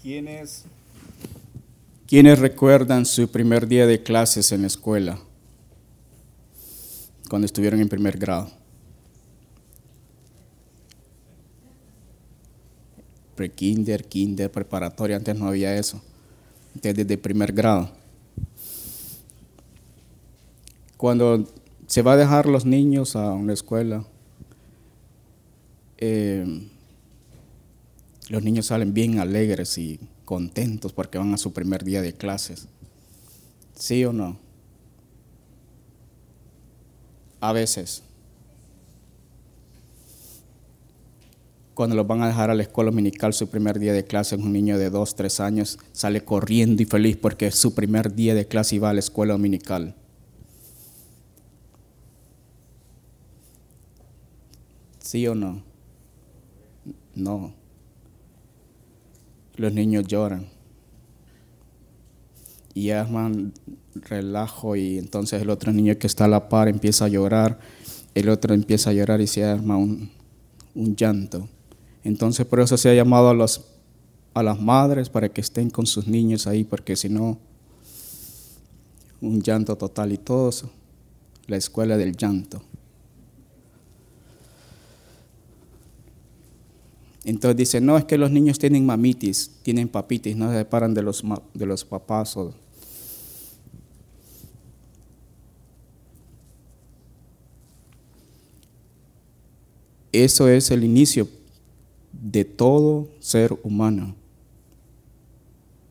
¿Quiénes, ¿Quiénes recuerdan su primer día de clases en la escuela? Cuando estuvieron en primer grado. Pre-kinder, kinder, preparatoria, antes no había eso. Desde primer grado. Cuando se va a dejar los niños a una escuela, eh, los niños salen bien alegres y contentos porque van a su primer día de clases. ¿Sí o no? A veces. Cuando los van a dejar a la escuela dominical su primer día de clases, un niño de dos, tres años sale corriendo y feliz porque es su primer día de clase y va a la escuela dominical. ¿Sí o no? No los niños lloran y arman relajo y entonces el otro niño que está a la par empieza a llorar, el otro empieza a llorar y se arma un, llanto. Entonces por eso se ha llamado a, los, a las madres para que estén con sus niños ahí, porque si no, un llanto total y todo eso, la escuela del llanto. Entonces dice, no, es que los niños tienen mamitis, tienen papitis, no se separan de los, de los papás. Eso es el inicio de todo ser humano.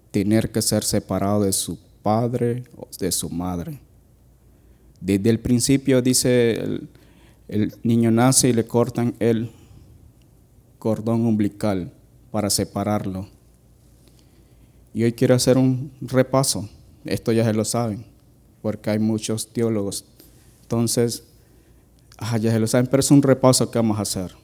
Tener que ser separado de su padre o de su madre. Desde el principio dice, el, el niño nace y le cortan el cordón umbilical para separarlo. Y hoy quiero hacer un repaso. Esto ya se lo saben, porque hay muchos teólogos. Entonces, ya se lo saben, pero es un repaso que vamos a hacer.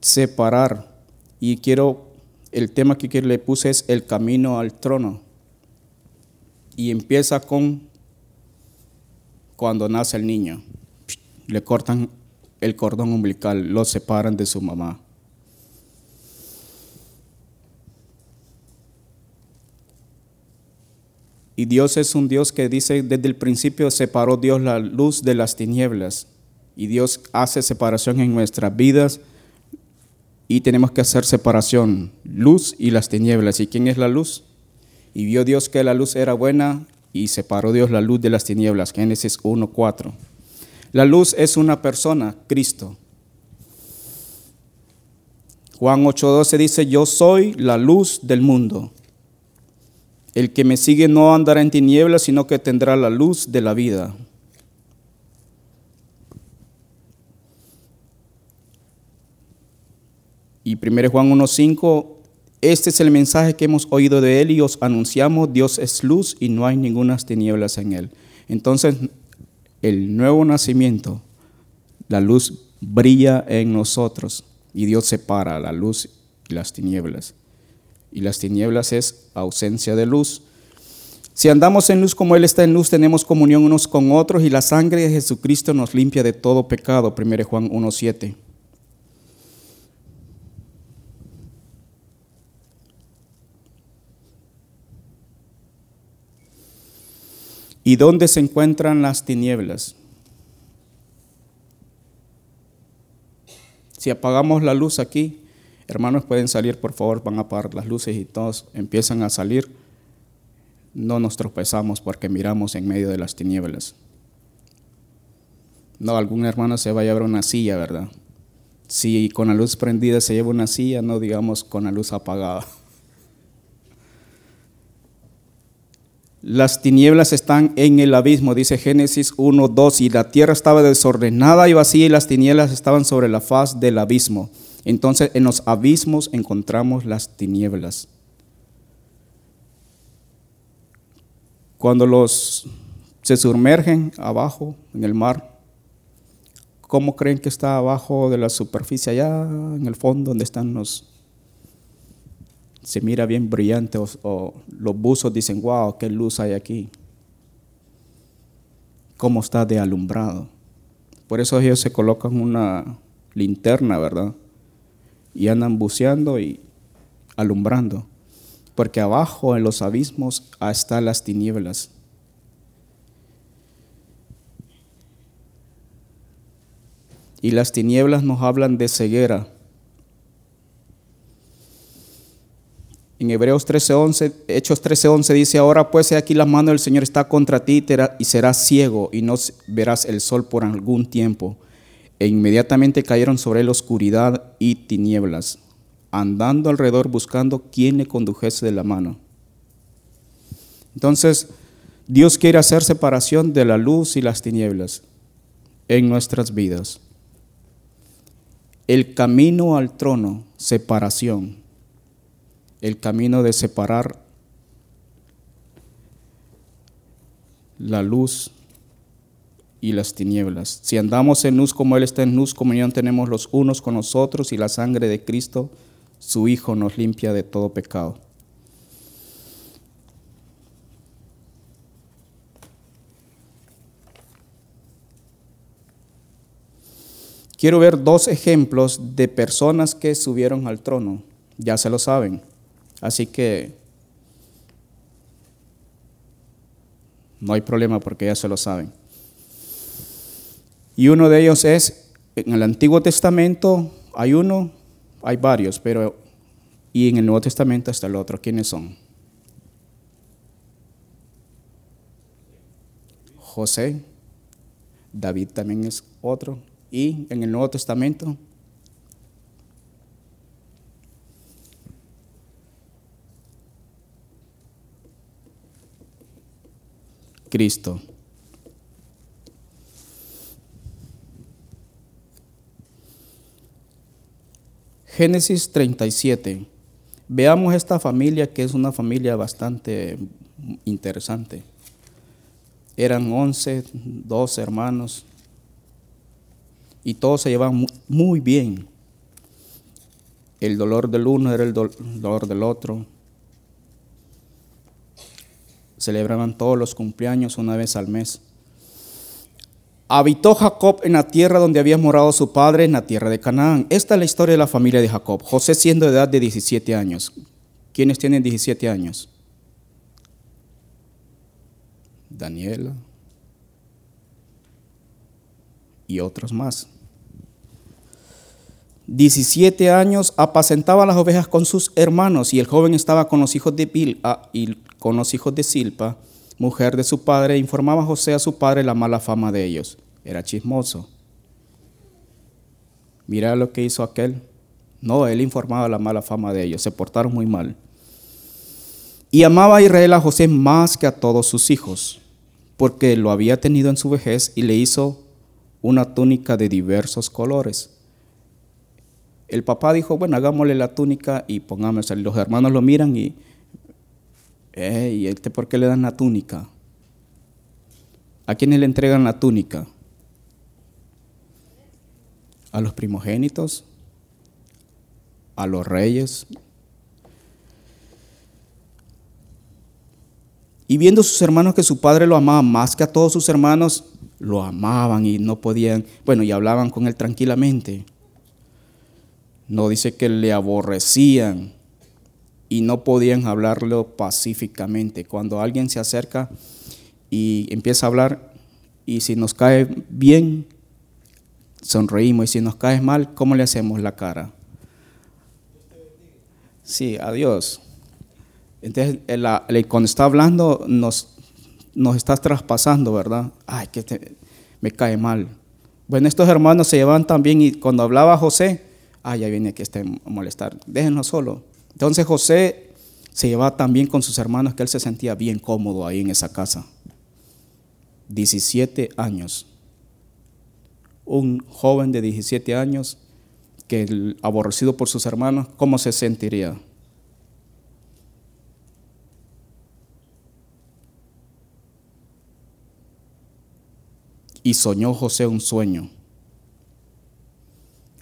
Separar. Y quiero, el tema que le puse es el camino al trono. Y empieza con cuando nace el niño le cortan el cordón umbilical, lo separan de su mamá. Y Dios es un Dios que dice, desde el principio separó Dios la luz de las tinieblas. Y Dios hace separación en nuestras vidas y tenemos que hacer separación, luz y las tinieblas. ¿Y quién es la luz? Y vio Dios que la luz era buena y separó Dios la luz de las tinieblas. Génesis 1.4. La luz es una persona, Cristo. Juan 8:12 dice, yo soy la luz del mundo. El que me sigue no andará en tinieblas, sino que tendrá la luz de la vida. Y 1 Juan 1:5, este es el mensaje que hemos oído de él y os anunciamos, Dios es luz y no hay ninguna tinieblas en él. Entonces, el nuevo nacimiento, la luz brilla en nosotros y Dios separa la luz y las tinieblas. Y las tinieblas es ausencia de luz. Si andamos en luz como Él está en luz, tenemos comunión unos con otros y la sangre de Jesucristo nos limpia de todo pecado. 1 Juan 1.7. ¿Y dónde se encuentran las tinieblas? Si apagamos la luz aquí, hermanos pueden salir, por favor, van a apagar las luces y todos empiezan a salir. No nos tropezamos porque miramos en medio de las tinieblas. No, algún hermano se va a llevar una silla, ¿verdad? Si con la luz prendida se lleva una silla, no digamos con la luz apagada. Las tinieblas están en el abismo, dice Génesis 1, 2, y la tierra estaba desordenada y vacía y las tinieblas estaban sobre la faz del abismo. Entonces en los abismos encontramos las tinieblas. Cuando los se sumergen abajo en el mar, ¿cómo creen que está abajo de la superficie, allá en el fondo donde están los se mira bien brillante o, los buzos dicen, wow, qué luz hay aquí. Cómo está de alumbrado. Por eso ellos se colocan una linterna, ¿verdad? y andan buceando y alumbrando, porque abajo en los abismos están las tinieblas. Y las tinieblas nos hablan de ceguera. En Hebreos 13:11, Hechos 13:11 dice, ahora pues aquí la mano del Señor está contra ti y serás ciego y no verás el sol por algún tiempo. E inmediatamente cayeron sobre él oscuridad y tinieblas, andando alrededor buscando quién le condujese de la mano. Entonces, Dios quiere hacer separación de la luz y las tinieblas en nuestras vidas. El camino al trono, separación el camino de separar la luz y las tinieblas. Si andamos en luz como Él está en luz, comunión tenemos los unos con los otros y la sangre de Cristo, su Hijo, nos limpia de todo pecado. Quiero ver dos ejemplos de personas que subieron al trono. Ya se lo saben. Así que no hay problema porque ya se lo saben. Y uno de ellos es, en el Antiguo Testamento hay uno, hay varios, pero y en el Nuevo Testamento está el otro. ¿Quiénes son? José, David también es otro. Y en el Nuevo Testamento, Cristo. Génesis 37. Veamos esta familia que es una familia bastante interesante. Eran 11, 12 hermanos y todos se llevaban muy bien. El dolor del uno era el dolor del otro celebraban todos los cumpleaños una vez al mes. Habitó Jacob en la tierra donde había morado su padre, en la tierra de Canaán. Esta es la historia de la familia de Jacob. José siendo de edad de 17 años. ¿Quiénes tienen 17 años? Daniela y otros más. 17 años apacentaba las ovejas con sus hermanos y el joven estaba con los hijos de Bil y con los hijos de Silpa, mujer de su padre, e informaba a José a su padre la mala fama de ellos. Era chismoso. Mira lo que hizo aquel. No, él informaba la mala fama de ellos, se portaron muy mal. Y amaba a Israel a José más que a todos sus hijos, porque lo había tenido en su vejez y le hizo una túnica de diversos colores el papá dijo, bueno, hagámosle la túnica y pongámosla. Los hermanos lo miran y, ¿y este por qué le dan la túnica? ¿A quiénes le entregan la túnica? A los primogénitos, a los reyes. Y viendo sus hermanos que su padre lo amaba más que a todos sus hermanos, lo amaban y no podían, bueno, y hablaban con él tranquilamente. No dice que le aborrecían y no podían hablarlo pacíficamente. Cuando alguien se acerca y empieza a hablar y si nos cae bien, sonreímos y si nos cae mal, ¿cómo le hacemos la cara? Sí, adiós. Entonces, cuando está hablando, nos, nos estás traspasando, ¿verdad? Ay, que me cae mal. Bueno, estos hermanos se llevan también y cuando hablaba José, ah, ya viene aquí este a molestar, déjenlo solo. Entonces José se llevaba tan bien con sus hermanos que él se sentía bien cómodo ahí en esa casa. 17 años. Un joven de 17 años que aborrecido por sus hermanos, ¿cómo se sentiría? Y soñó José un sueño.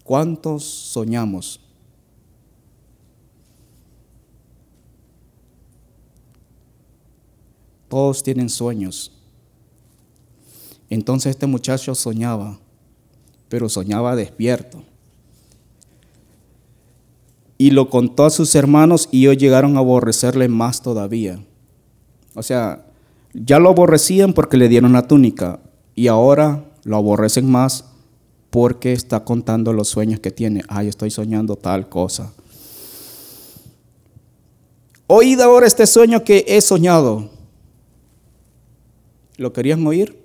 ¿Cuántos soñamos? Todos tienen sueños. Entonces este muchacho soñaba, pero soñaba despierto. y lo contó a sus hermanos y ellos llegaron a aborrecerle más todavía. O sea, ya lo aborrecían porque le dieron la túnica y ahora lo aborrecen más porque está contando los sueños que tiene. Ay, estoy soñando tal cosa. Oíd ahora este sueño que he soñado. ¿Lo querían oír?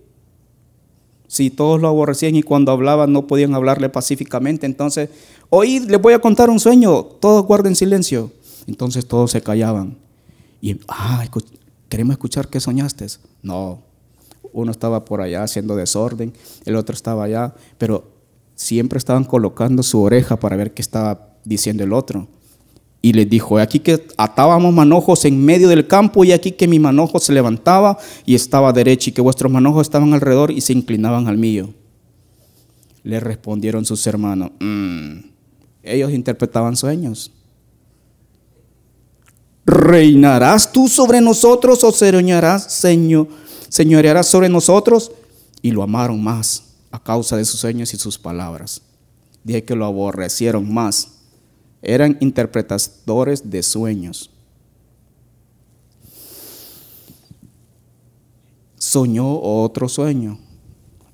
Si todos lo aborrecían y cuando hablaban no podían hablarle pacíficamente, entonces, oíd, les voy a contar un sueño, todos guarden silencio. Entonces todos se callaban. Y, ah, queremos escuchar qué soñaste. No, uno estaba por allá haciendo desorden, el otro estaba allá, pero siempre estaban colocando su oreja para ver qué estaba diciendo el otro. Y les dijo, aquí que atábamos manojos en medio del campo y aquí que mi manojo se levantaba y estaba derecho y que vuestros manojos estaban alrededor y se inclinaban al mío. Le respondieron sus hermanos, mm, ellos interpretaban sueños. ¿Reinarás tú sobre nosotros o señorearás, señor, señorearás sobre nosotros? Y lo amaron más a causa de sus sueños y sus palabras. Dije que lo aborrecieron más. Eran interpretadores de sueños. Soñó otro sueño.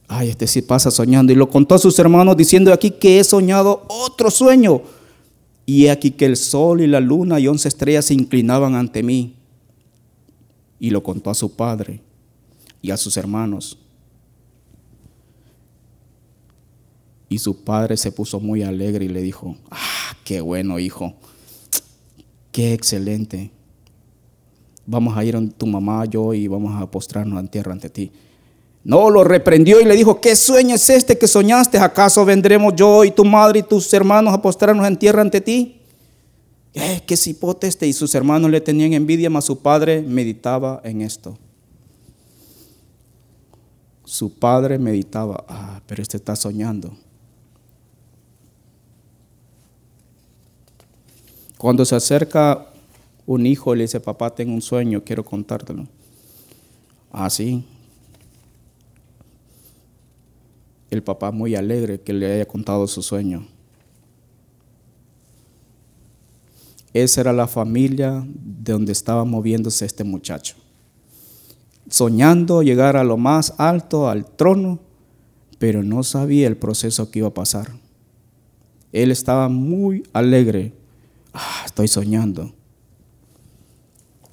Ay, este sí pasa soñando. Y lo contó a sus hermanos diciendo aquí que he soñado otro sueño. Y aquí que el sol y la luna y once estrellas se inclinaban ante mí. Y lo contó a su padre y a sus hermanos. Y su padre se puso muy alegre y le dijo, ah, qué bueno hijo, qué excelente. Vamos a ir a tu mamá, yo y vamos a postrarnos en tierra ante ti. No, lo reprendió y le dijo, ¿qué sueño es este que soñaste? ¿Acaso vendremos yo y tu madre y tus hermanos a postrarnos en tierra ante ti? Eh, qué cipote este. Y sus hermanos le tenían envidia, mas su padre meditaba en esto. Su padre meditaba, ah, pero este está soñando. Cuando se acerca un hijo le dice, papá, tengo un sueño, quiero contártelo. Así. Ah, El papá muy alegre que le haya contado su sueño. Esa era la familia de donde estaba moviéndose este muchacho. Soñando llegar a lo más alto, al trono, pero no sabía el proceso que iba a pasar. Él estaba muy alegre Ah, estoy soñando.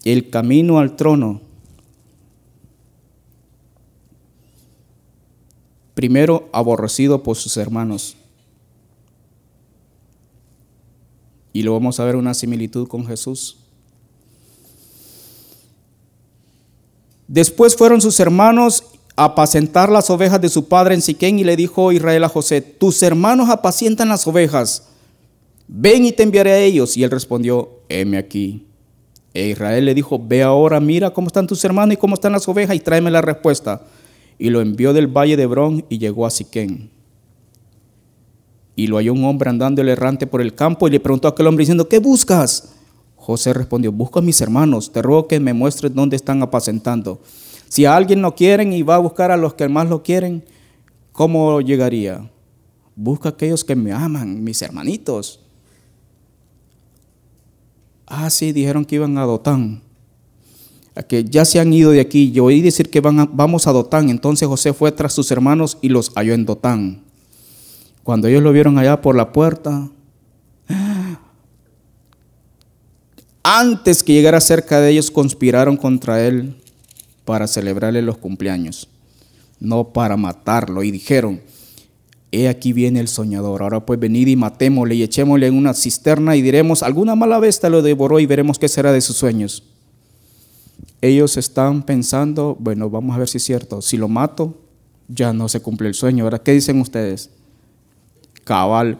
El camino al trono. Primero aborrecido por sus hermanos. Y lo vamos a ver una similitud con Jesús. Después fueron sus hermanos a apacentar las ovejas de su padre en Siquén y le dijo Israel a José, tus hermanos apacientan las ovejas ven y te enviaré a ellos. Y él respondió, heme aquí. E Israel le dijo, ve ahora, mira cómo están tus hermanos y cómo están las ovejas y tráeme la respuesta. Y lo envió del valle de Hebrón y llegó a Siquén. Y lo halló un hombre andando el errante por el campo y le preguntó a aquel hombre diciendo, ¿qué buscas? José respondió, busco a mis hermanos, te ruego que me muestres dónde están apacentando. Si a alguien no quieren y va a buscar a los que más lo quieren, ¿cómo llegaría? Busca a aquellos que me aman, mis hermanitos. Ah, sí, dijeron que iban a Dotán. que ya se han ido de aquí. Yo oí decir que van vamos a Dotán. Entonces José fue tras sus hermanos y los halló en Dotán. Cuando ellos lo vieron allá por la puerta, antes que llegara cerca de ellos, conspiraron contra él para celebrarle los cumpleaños, no para matarlo. Y dijeron, He aquí viene el soñador. Ahora pues venid y matémosle y echémosle en una cisterna y diremos, alguna mala bestia lo devoró y veremos qué será de sus sueños. Ellos están pensando, bueno, vamos a ver si es cierto. Si lo mato, ya no se cumple el sueño. Ahora, ¿qué dicen ustedes? Cabal,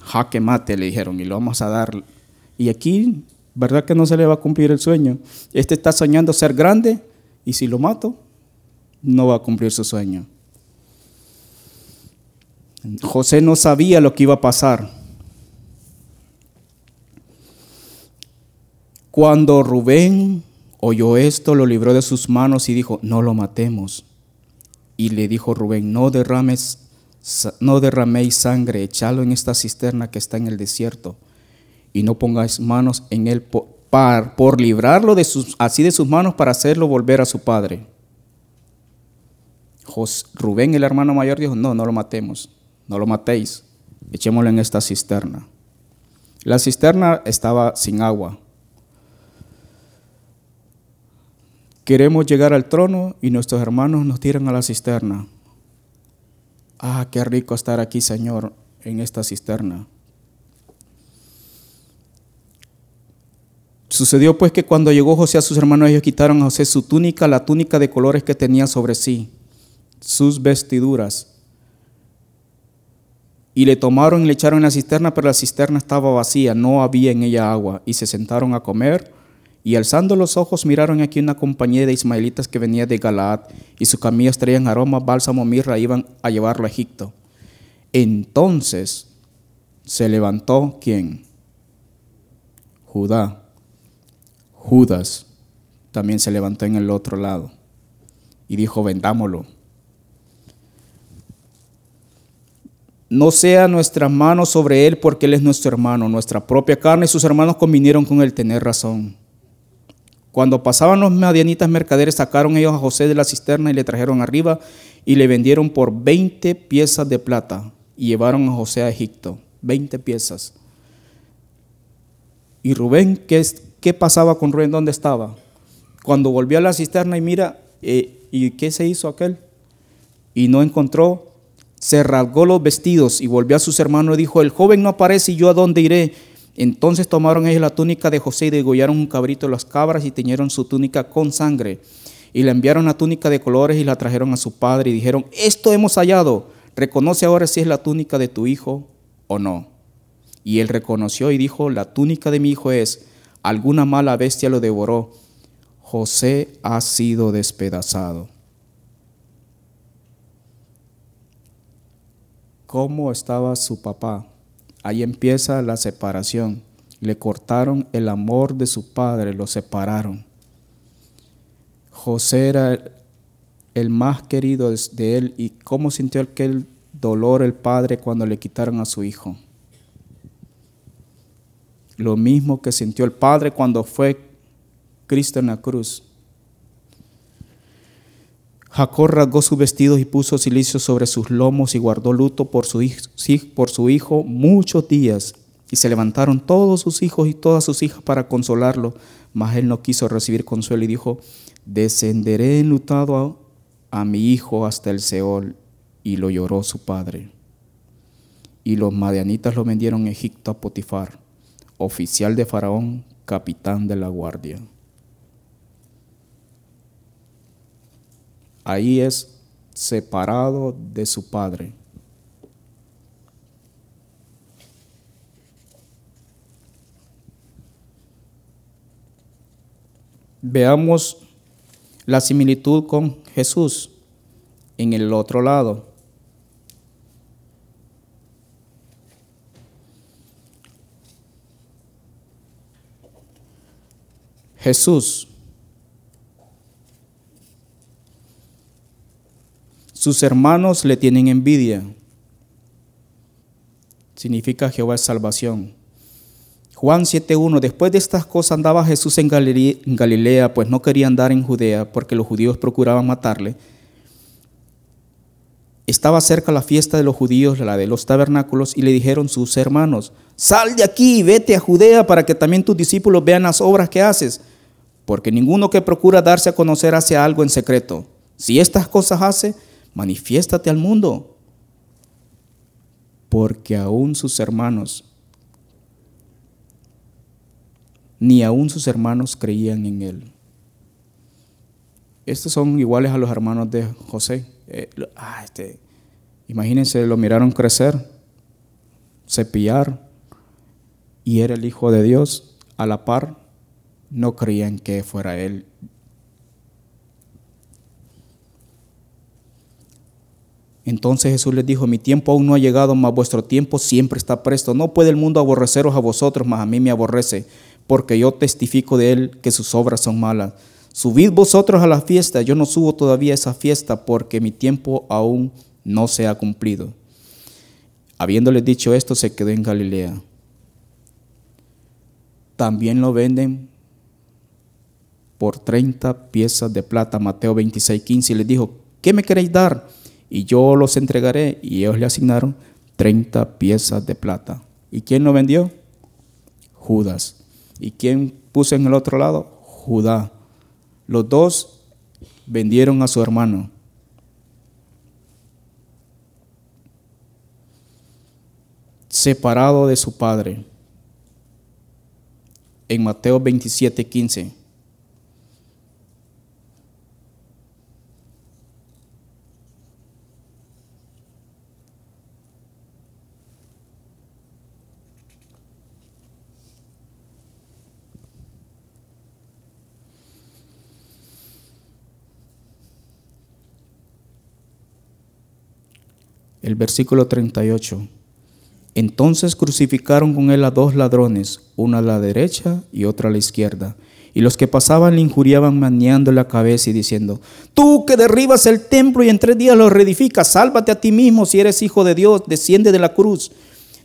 jaque mate, le dijeron, y lo vamos a dar. Y aquí, ¿verdad que no se le va a cumplir el sueño? Este está soñando ser grande y si lo mato, no va a cumplir su sueño. José no sabía lo que iba a pasar. Cuando Rubén oyó esto, lo libró de sus manos y dijo, no lo matemos. Y le dijo Rubén, no derrames, no derraméis sangre, echalo en esta cisterna que está en el desierto. y no pongáis manos en él por, por librarlo de sus, así de sus manos para hacerlo volver a su padre. Rubén, el hermano mayor, dijo, no, no lo matemos, no lo matéis, echémoslo en esta cisterna. La cisterna estaba sin agua. Queremos llegar al trono y nuestros hermanos nos tiran a la cisterna. Ah, qué rico estar aquí, Señor, en esta cisterna. Sucedió pues que cuando llegó José a sus hermanos, ellos quitaron a José su túnica, la túnica de colores que tenía sobre sí, sus vestiduras. Y le tomaron y le echaron en la cisterna, pero la cisterna estaba vacía, no había en ella agua. Y se sentaron a comer. Y alzando los ojos miraron aquí una compañía de ismaelitas que venía de Galaad, y sus camillas traían aroma, bálsamo, mirra, iban a llevarlo a Egipto. Entonces se levantó quién? Judá Judas también se levantó en el otro lado y dijo, vendámoslo. No sea nuestra mano sobre él porque él es nuestro hermano, nuestra propia carne y sus hermanos convinieron con él tener razón. Cuando pasaban los madianitas mercaderes, sacaron ellos a José de la cisterna y le trajeron arriba y le vendieron por 20 piezas de plata y llevaron a José a Egipto. 20 piezas. Y Rubén, es ¿Qué pasaba con Rubén? ¿Dónde estaba? Cuando volvió a la cisterna y mira, eh, ¿y qué se hizo aquel? Y no encontró, se rasgó los vestidos y volvió a sus hermanos y dijo, el joven no aparece y yo a dónde iré. Entonces tomaron ellos la túnica de José y degollaron un cabrito de las cabras y teñieron su túnica con sangre. Y le enviaron la túnica de colores y la trajeron a su padre y dijeron, esto hemos hallado, reconoce ahora si es la túnica de tu hijo o no. Y él reconoció y dijo, la túnica de mi hijo es alguna mala bestia lo devoró. José ha sido despedazado. ¿Cómo estaba su papá? Ahí empieza la separación. Le cortaron el amor de su padre, lo separaron. José era el más querido de él y cómo sintió aquel dolor el padre cuando le quitaron a su hijo. Lo mismo que sintió el Padre cuando fue Cristo en la cruz. Jacob rasgó sus vestidos y puso silicio sobre sus lomos y guardó luto por su, hijo muchos días. Y se levantaron todos sus hijos y todas sus hijas para consolarlo. Mas él no quiso recibir consuelo y dijo, descenderé enlutado a, a mi hijo hasta el Seol. Y lo lloró su padre. Y los madianitas lo vendieron a Egipto a Potifar oficial de Faraón, capitán de la guardia. Ahí es separado de su padre. Veamos la similitud con Jesús en el otro lado. Jesús. Sus hermanos le tienen envidia. Significa Jehová es salvación. Juan 7.1, después de estas cosas andaba Jesús en Galilea, pues no quería andar en Judea, porque los judíos procuraban matarle. Estaba cerca la fiesta de los judíos, la de los tabernáculos, y le dijeron sus hermanos, sal de aquí y vete a Judea para que también tus discípulos vean las obras que haces porque ninguno que procura darse a conocer hace algo en secreto. Si estas cosas hace, manifiéstate al mundo, porque aún sus hermanos, ni aún sus hermanos creían en él. Estos son iguales a los hermanos de José. Eh, ah, este, imagínense, lo miraron crecer, cepillar, y era el Hijo de Dios a la par no creían que fuera Él. Entonces Jesús les dijo, mi tiempo aún no ha llegado, mas vuestro tiempo siempre está presto. No puede el mundo aborreceros a vosotros, mas a mí me aborrece, porque yo testifico de Él que sus obras son malas. Subid vosotros a la fiesta, yo no subo todavía a esa fiesta, porque mi tiempo aún no se ha cumplido. Habiéndoles dicho esto, se quedó en Galilea. también lo venden por 30 piezas de plata. Mateo 26, 15 y les dijo, ¿qué me queréis dar? Y yo los entregaré. Y ellos le asignaron 30 piezas de plata. ¿Y quién lo vendió? Judas. ¿Y quién puso en el otro lado? Judá. Los dos vendieron a su hermano. Separado de su padre. En Mateo 27, 15. El versículo 38. Entonces crucificaron con él a dos ladrones, uno a la derecha y otro a la izquierda. Y los que pasaban le injuriaban maniando la cabeza y diciendo, tú que derribas el templo y en tres días lo reedificas, sálvate a ti mismo si eres hijo de Dios, desciende de la cruz.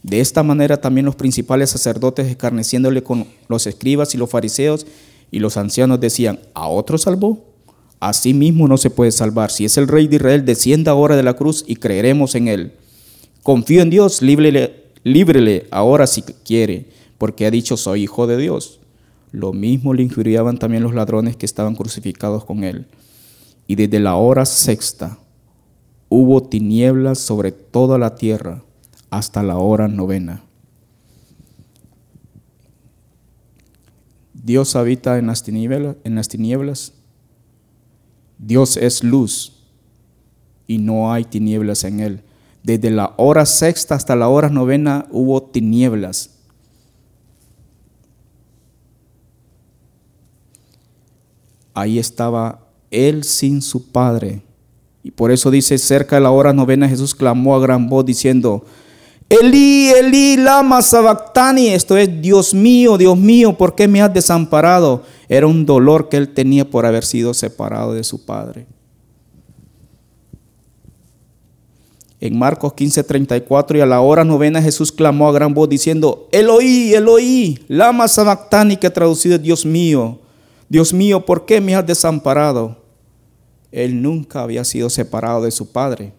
De esta manera también los principales sacerdotes, escarneciéndole con los escribas y los fariseos y los ancianos, decían, ¿a otro salvó? Así mismo no se puede salvar. Si es el rey de Israel, descienda ahora de la cruz y creeremos en él. Confío en Dios, líbrele, ahora si quiere, porque ha dicho soy hijo de Dios. Lo mismo le injuriaban también los ladrones que estaban crucificados con él. Y desde la hora sexta hubo tinieblas sobre toda la tierra hasta la hora novena. Dios habita en las tinieblas Dios es luz y no hay tinieblas en él. Desde la hora sexta hasta la hora novena hubo tinieblas. Ahí estaba él sin su padre. Y por eso dice, cerca de la hora novena Jesús clamó a gran voz diciendo, Elí, Elí, lama sabactani, esto es, Dios mío, Dios mío, ¿por qué me has desamparado? Era un dolor que él tenía por haber sido separado de su padre. En Marcos 15:34 y a la hora novena Jesús clamó a gran voz diciendo, Eloí, Eloí, lama sabactani, que traducido es Dios mío, Dios mío, ¿por qué me has desamparado? Él nunca había sido separado de su padre.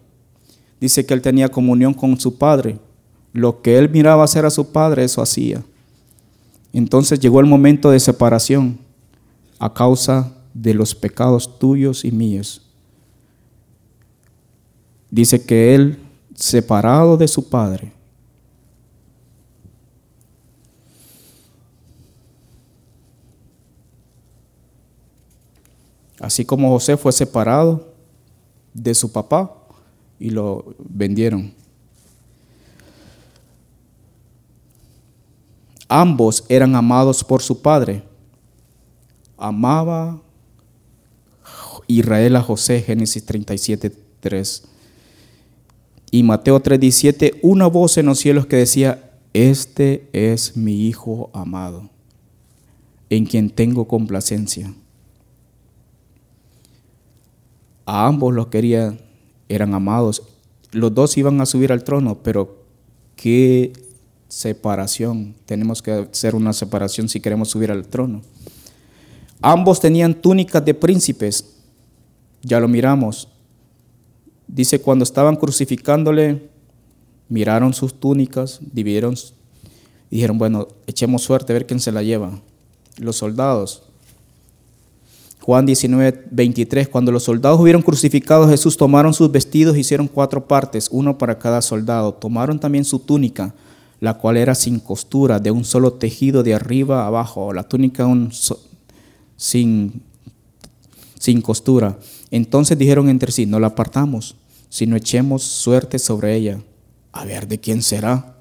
Dice que él tenía comunión con su padre. Lo que él miraba hacer a su padre, eso hacía. Entonces llegó el momento de separación a causa de los pecados tuyos y míos. Dice que él, separado de su padre, así como José fue separado de su papá y lo vendieron. Ambos eran amados por su padre. Amaba Israel a José, Génesis 37, 3. Y Mateo 3:17, una voz en los cielos que decía, este es mi Hijo amado, en quien tengo complacencia. A ambos los querían, eran amados. Los dos iban a subir al trono, pero qué separación. Tenemos que hacer una separación si queremos subir al trono. Ambos tenían túnicas de príncipes. Ya lo miramos. Dice, cuando estaban crucificándole, miraron sus túnicas, dividieron, dijeron, bueno, echemos suerte a ver quién se la lleva. Los soldados. Juan 19, 23, cuando los soldados hubieron crucificado a Jesús, tomaron sus vestidos, hicieron cuatro partes, uno para cada soldado. Tomaron también su túnica la cual era sin costura, de un solo tejido de arriba a abajo, la túnica sin, sin costura. Entonces dijeron entre sí, no la apartamos, sino echemos suerte sobre ella, a ver de quién será.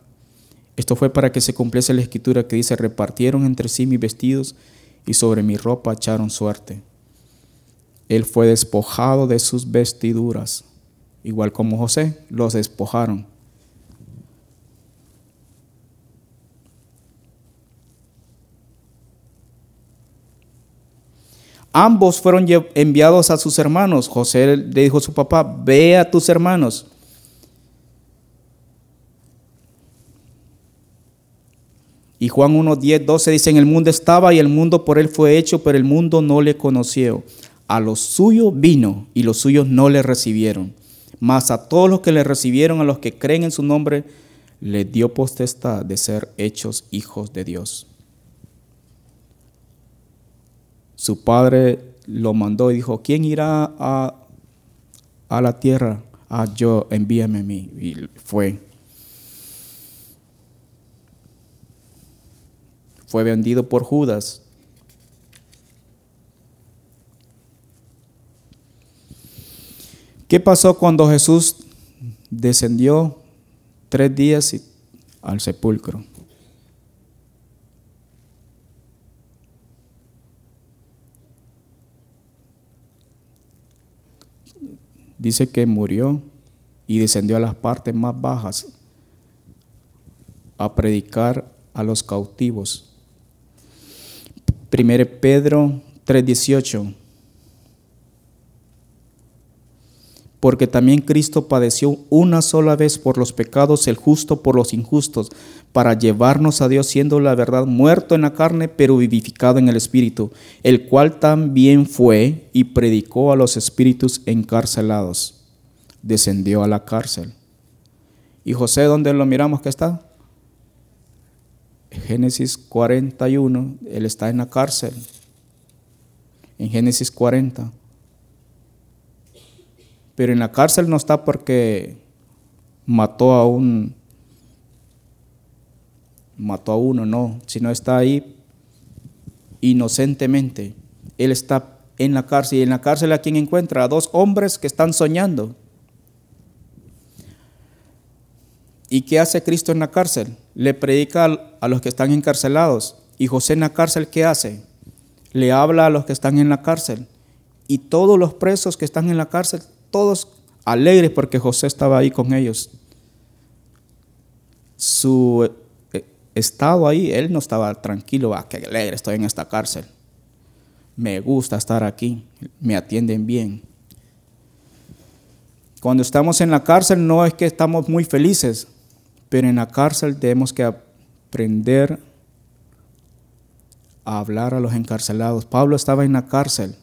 Esto fue para que se cumpliese la escritura que dice, repartieron entre sí mis vestidos y sobre mi ropa echaron suerte. Él fue despojado de sus vestiduras, igual como José, los despojaron Ambos fueron enviados a sus hermanos. José le dijo a su papá, ve a tus hermanos. Y Juan 1, 10, 12 dice, en el mundo estaba y el mundo por él fue hecho, pero el mundo no le conoció. A los suyos vino y los suyos no le recibieron. Mas a todos los que le recibieron, a los que creen en su nombre, le dio potestad de ser hechos hijos de Dios. Su padre lo mandó y dijo, ¿quién irá a, a la tierra? Ah, yo, envíame a mí. Y fue. Fue vendido por Judas. ¿Qué pasó cuando Jesús descendió tres días al sepulcro? Dice que murió y descendió a las partes más bajas a predicar a los cautivos. 1 Pedro 3:18 porque también Cristo padeció una sola vez por los pecados, el justo por los injustos, para llevarnos a Dios siendo la verdad muerto en la carne, pero vivificado en el Espíritu, el cual también fue y predicó a los espíritus encarcelados. Descendió a la cárcel. ¿Y José dónde lo miramos que está? Génesis 41, él está en la cárcel. En Génesis 40. Pero en la cárcel no está porque mató a un mató a uno, no, sino está ahí inocentemente. Él está en la cárcel y en la cárcel a quien encuentra a dos hombres que están soñando. ¿Y qué hace Cristo en la cárcel? Le predica a los que están encarcelados. ¿Y José en la cárcel qué hace? Le habla a los que están en la cárcel. Y todos los presos que están en la cárcel todos alegres porque José estaba ahí con ellos. Su eh, estado ahí, él no estaba tranquilo, ah, qué alegre estoy en esta cárcel. Me gusta estar aquí, me atienden bien. Cuando estamos en la cárcel no es que estamos muy felices, pero en la cárcel tenemos que aprender a hablar a los encarcelados. Pablo estaba en la cárcel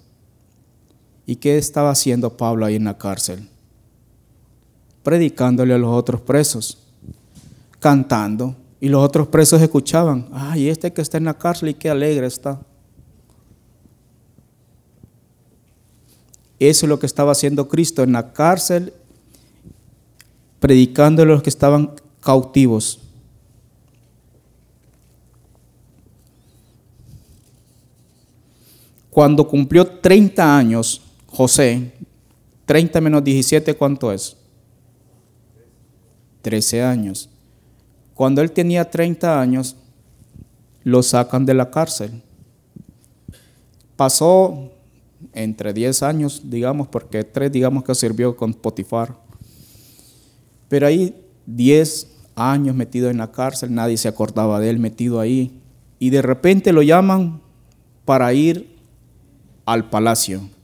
¿Y qué estaba haciendo Pablo ahí en la cárcel? Predicándole a los otros presos, cantando. Y los otros presos escuchaban, ay, este que está en la cárcel y qué alegre está. Eso es lo que estaba haciendo Cristo en la cárcel, predicándole a los que estaban cautivos. Cuando cumplió 30 años, José, 30 menos 17, ¿cuánto es? 13 años. Cuando él tenía 30 años, lo sacan de la cárcel. Pasó entre 10 años, digamos, porque 3 digamos que sirvió con Potifar. Pero ahí 10 años metido en la cárcel, nadie se acordaba de él metido ahí. Y de repente lo llaman para ir al palacio.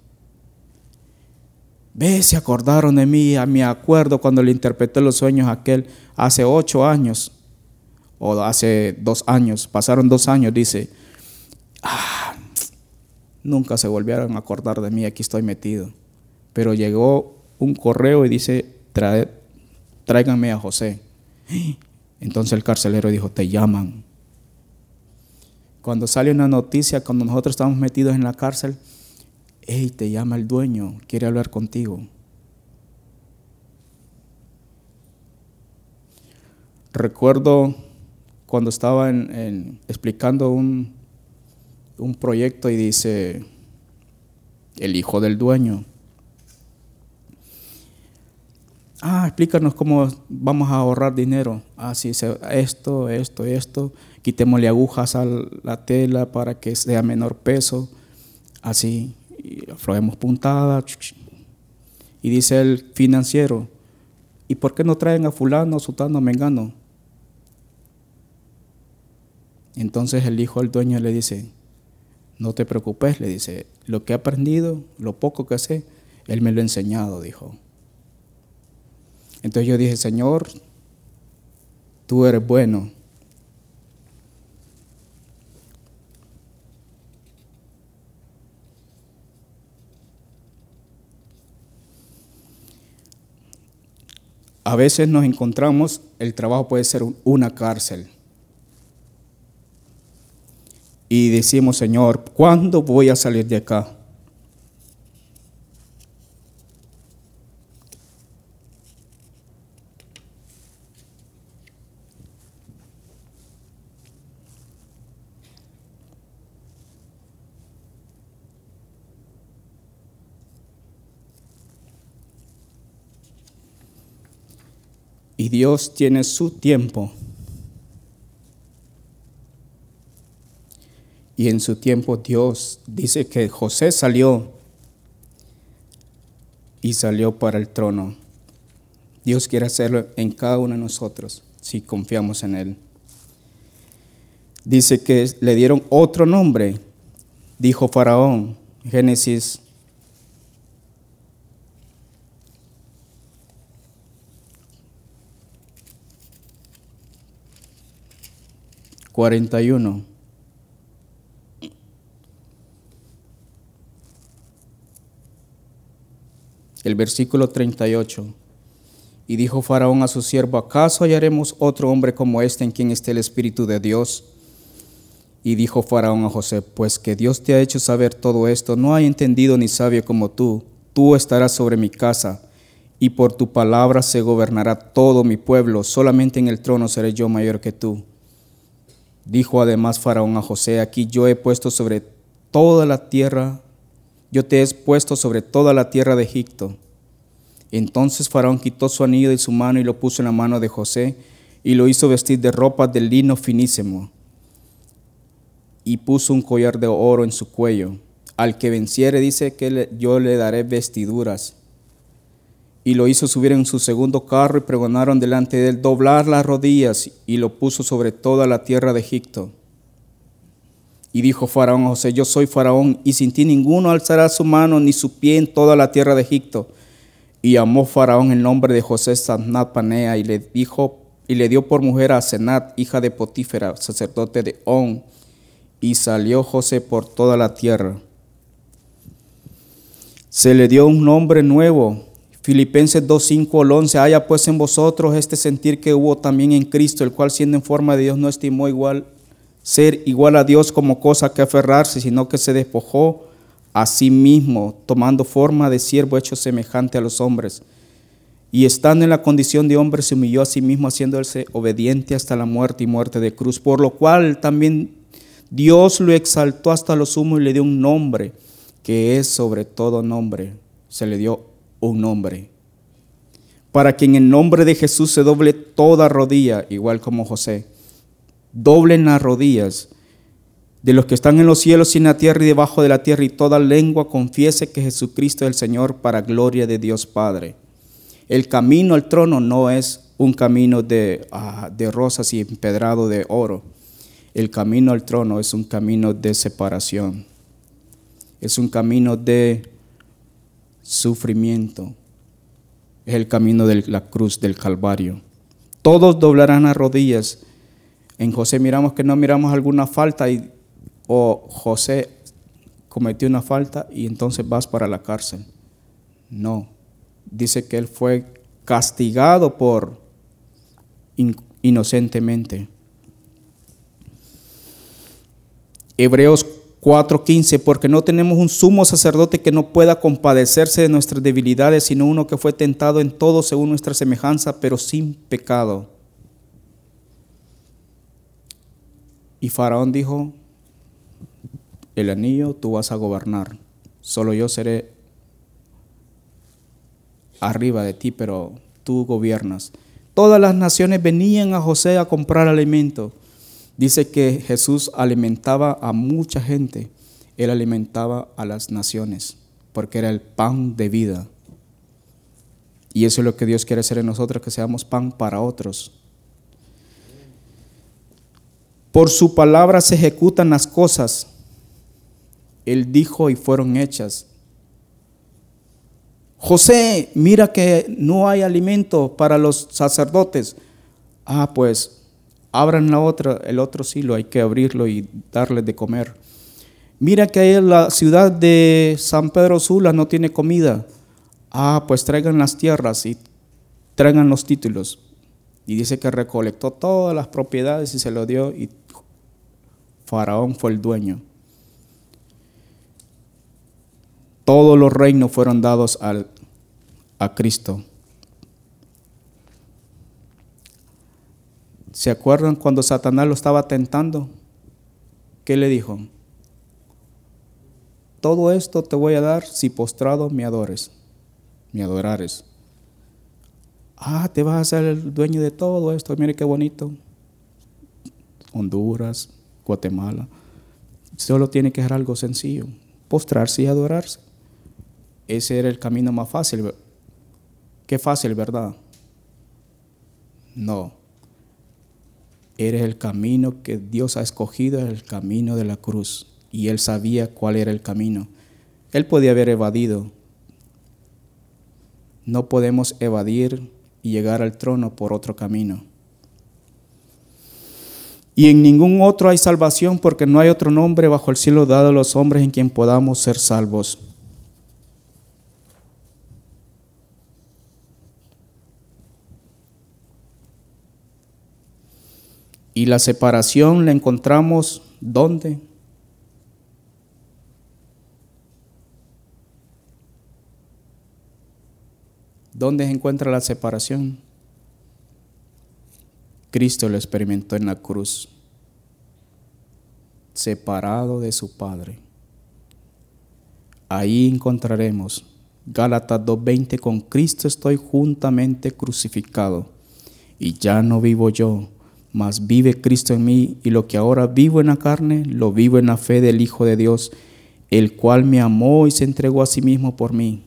Ve, se acordaron de mí, a mi acuerdo cuando le interpreté los sueños aquel hace ocho años, o hace dos años, pasaron dos años, dice, ah, nunca se volvieron a acordar de mí, aquí estoy metido. Pero llegó un correo y dice, Trae, tráiganme a José. Entonces el carcelero dijo, te llaman. Cuando sale una noticia, cuando nosotros estamos metidos en la cárcel, hey, te llama el dueño, quiere hablar contigo. Recuerdo cuando estaba explicando un, un proyecto y dice, el hijo del dueño. Ah, explícanos cómo vamos a ahorrar dinero. Ah, sí, esto, esto, esto. Quitémosle agujas a la tela para que sea menor peso. Así y aflojemos puntada. Y dice el financiero, ¿y por qué no traen a fulano, sutano, mengano? Entonces el hijo del dueño le dice, no te preocupes, le dice, lo que he aprendido, lo poco que sé, él me lo ha enseñado, dijo. Entonces yo dije, Señor, tú eres bueno. A veces nos encontramos, el trabajo puede ser una cárcel. Y decimos, Señor, ¿cuándo voy a salir de acá? Dios tiene su tiempo. Y en su tiempo Dios dice que José salió y salió para el trono. Dios quiere hacerlo en cada uno de nosotros si confiamos en Él. Dice que le dieron otro nombre, dijo Faraón, Génesis 41. El versículo 38. Y dijo Faraón a su siervo, ¿acaso hallaremos otro hombre como este en quien esté el Espíritu de Dios? Y dijo Faraón a José, pues que Dios te ha hecho saber todo esto, no hay entendido ni sabio como tú, tú estarás sobre mi casa, y por tu palabra se gobernará todo mi pueblo, solamente en el trono seré yo mayor que tú. Dijo además Faraón a José, aquí yo he puesto sobre toda la tierra, yo te he puesto sobre toda la tierra de Egipto. Entonces Faraón quitó su anillo de su mano y lo puso en la mano de José y lo hizo vestir de ropa de lino finísimo y puso un collar de oro en su cuello. Al que venciere dice que yo le daré vestiduras y lo hizo subir en su segundo carro y pregonaron delante de él doblar las rodillas y lo puso sobre toda la tierra de Egipto. Y dijo Faraón a José, yo soy Faraón y sin ti ninguno alzará su mano ni su pie en toda la tierra de Egipto. Y llamó Faraón el nombre de José Sanat Panea y le dijo y le dio por mujer a Senat, hija de Potífera, sacerdote de On. Y salió José por toda la tierra. Se le dio un nombre nuevo Filipenses 2, 5 al 11, haya pues en vosotros este sentir que hubo también en Cristo, el cual siendo en forma de Dios no estimó igual ser igual a Dios como cosa que aferrarse, sino que se despojó a sí mismo, tomando forma de siervo hecho semejante a los hombres. Y estando en la condición de hombre, se humilló a sí mismo, haciéndose obediente hasta la muerte y muerte de cruz, por lo cual también Dios lo exaltó hasta lo sumo y le dio un nombre que es sobre todo nombre. Se le dio un nombre. Para que en el nombre de Jesús se doble toda rodilla, igual como José. Doblen las rodillas de los que están en los cielos y en la tierra y debajo de la tierra, y toda lengua confiese que Jesucristo es el Señor para gloria de Dios Padre. El camino al trono no es un camino de, ah, de rosas y empedrado de oro. El camino al trono es un camino de separación. Es un camino de sufrimiento. Es el camino de la cruz del Calvario. Todos doblarán las rodillas. En José miramos que no miramos alguna falta y, o José cometió una falta y entonces vas para la cárcel. No, dice que él fue castigado por inocentemente. Hebreos 4:15, porque no tenemos un sumo sacerdote que no pueda compadecerse de nuestras debilidades, sino uno que fue tentado en todo según nuestra semejanza, pero sin pecado. Y Faraón dijo, el anillo tú vas a gobernar, solo yo seré arriba de ti, pero tú gobiernas. Todas las naciones venían a José a comprar alimento Dice que Jesús alimentaba a mucha gente. Él alimentaba a las naciones porque era el pan de vida. Y eso es lo que Dios quiere hacer en nosotros, que seamos pan para otros. Por su palabra se ejecutan las cosas. Él dijo y fueron hechas. José, mira que no hay alimento para los sacerdotes. Ah, pues abran la otra, el otro silo, hay que abrirlo y darle de comer. Mira que la ciudad de San Pedro Sula no tiene comida. Ah, pues traigan las tierras y traigan los títulos. Y dice que recolectó todas las propiedades y se lo dio y Faraón fue el dueño. Todos los reinos fueron dados al, a Cristo. ¿Se acuerdan cuando Satanás lo estaba tentando? ¿Qué le dijo? Todo esto te voy a dar si postrado me adores, me adorares. Ah, te vas a ser el dueño de todo esto. Mire qué bonito. Honduras, Guatemala. Solo tiene que ser algo sencillo. Postrarse y adorarse. Ese era el camino más fácil. Qué fácil, ¿verdad? No. Eres el camino que Dios ha escogido, el camino de la cruz. Y Él sabía cuál era el camino. Él podía haber evadido. No podemos evadir y llegar al trono por otro camino. Y en ningún otro hay salvación porque no hay otro nombre bajo el cielo dado a los hombres en quien podamos ser salvos. Y la separación la encontramos ¿dónde? ¿Dónde se encuentra la separación? Cristo lo experimentó en la cruz, separado de su Padre. Ahí encontraremos Gálatas 2.20, con Cristo estoy juntamente crucificado, y ya no vivo yo, mas vive Cristo en mí, y lo que ahora vivo en la carne, lo vivo en la fe del Hijo de Dios, el cual me amó y se entregó a sí mismo por mí.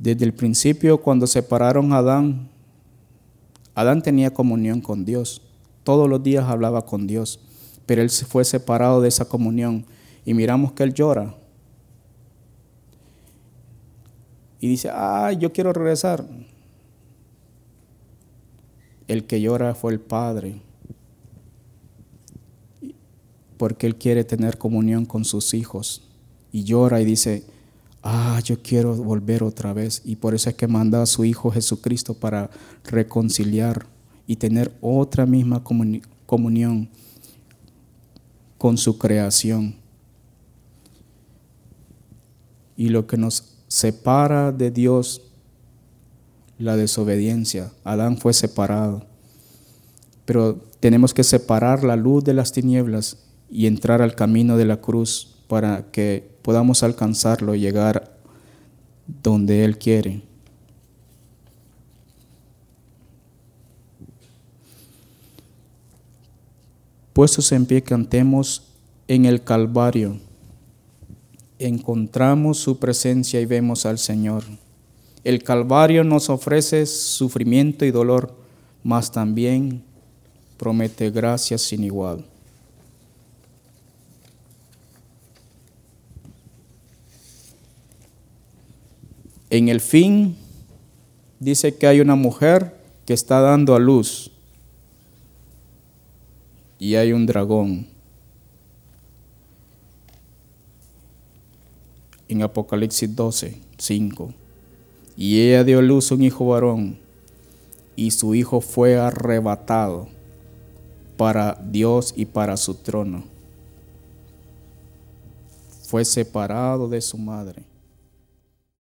Desde el principio, cuando separaron a Adán, Adán tenía comunión con Dios. Todos los días hablaba con Dios, pero él se fue separado de esa comunión. Y miramos que él llora. Y dice, ah, yo quiero regresar. El que llora fue el Padre, porque él quiere tener comunión con sus hijos. Y llora y dice, ah, yo quiero volver otra vez. Y por eso es que manda a su Hijo Jesucristo para reconciliar y tener otra misma comunión con su creación. Y lo que nos separa de Dios, la desobediencia. Adán fue separado. Pero tenemos que separar la luz de las tinieblas y entrar al camino de la cruz para que podamos alcanzarlo y llegar donde Él quiere. Puestos en pie, cantemos en el Calvario. Encontramos su presencia y vemos al Señor. El Calvario nos ofrece sufrimiento y dolor, mas también promete gracias sin igual. En el fin, dice que hay una mujer que está dando a luz y hay un dragón. En Apocalipsis 12, 5. Y ella dio a luz un hijo varón y su hijo fue arrebatado para Dios y para su trono. Fue separado de su madre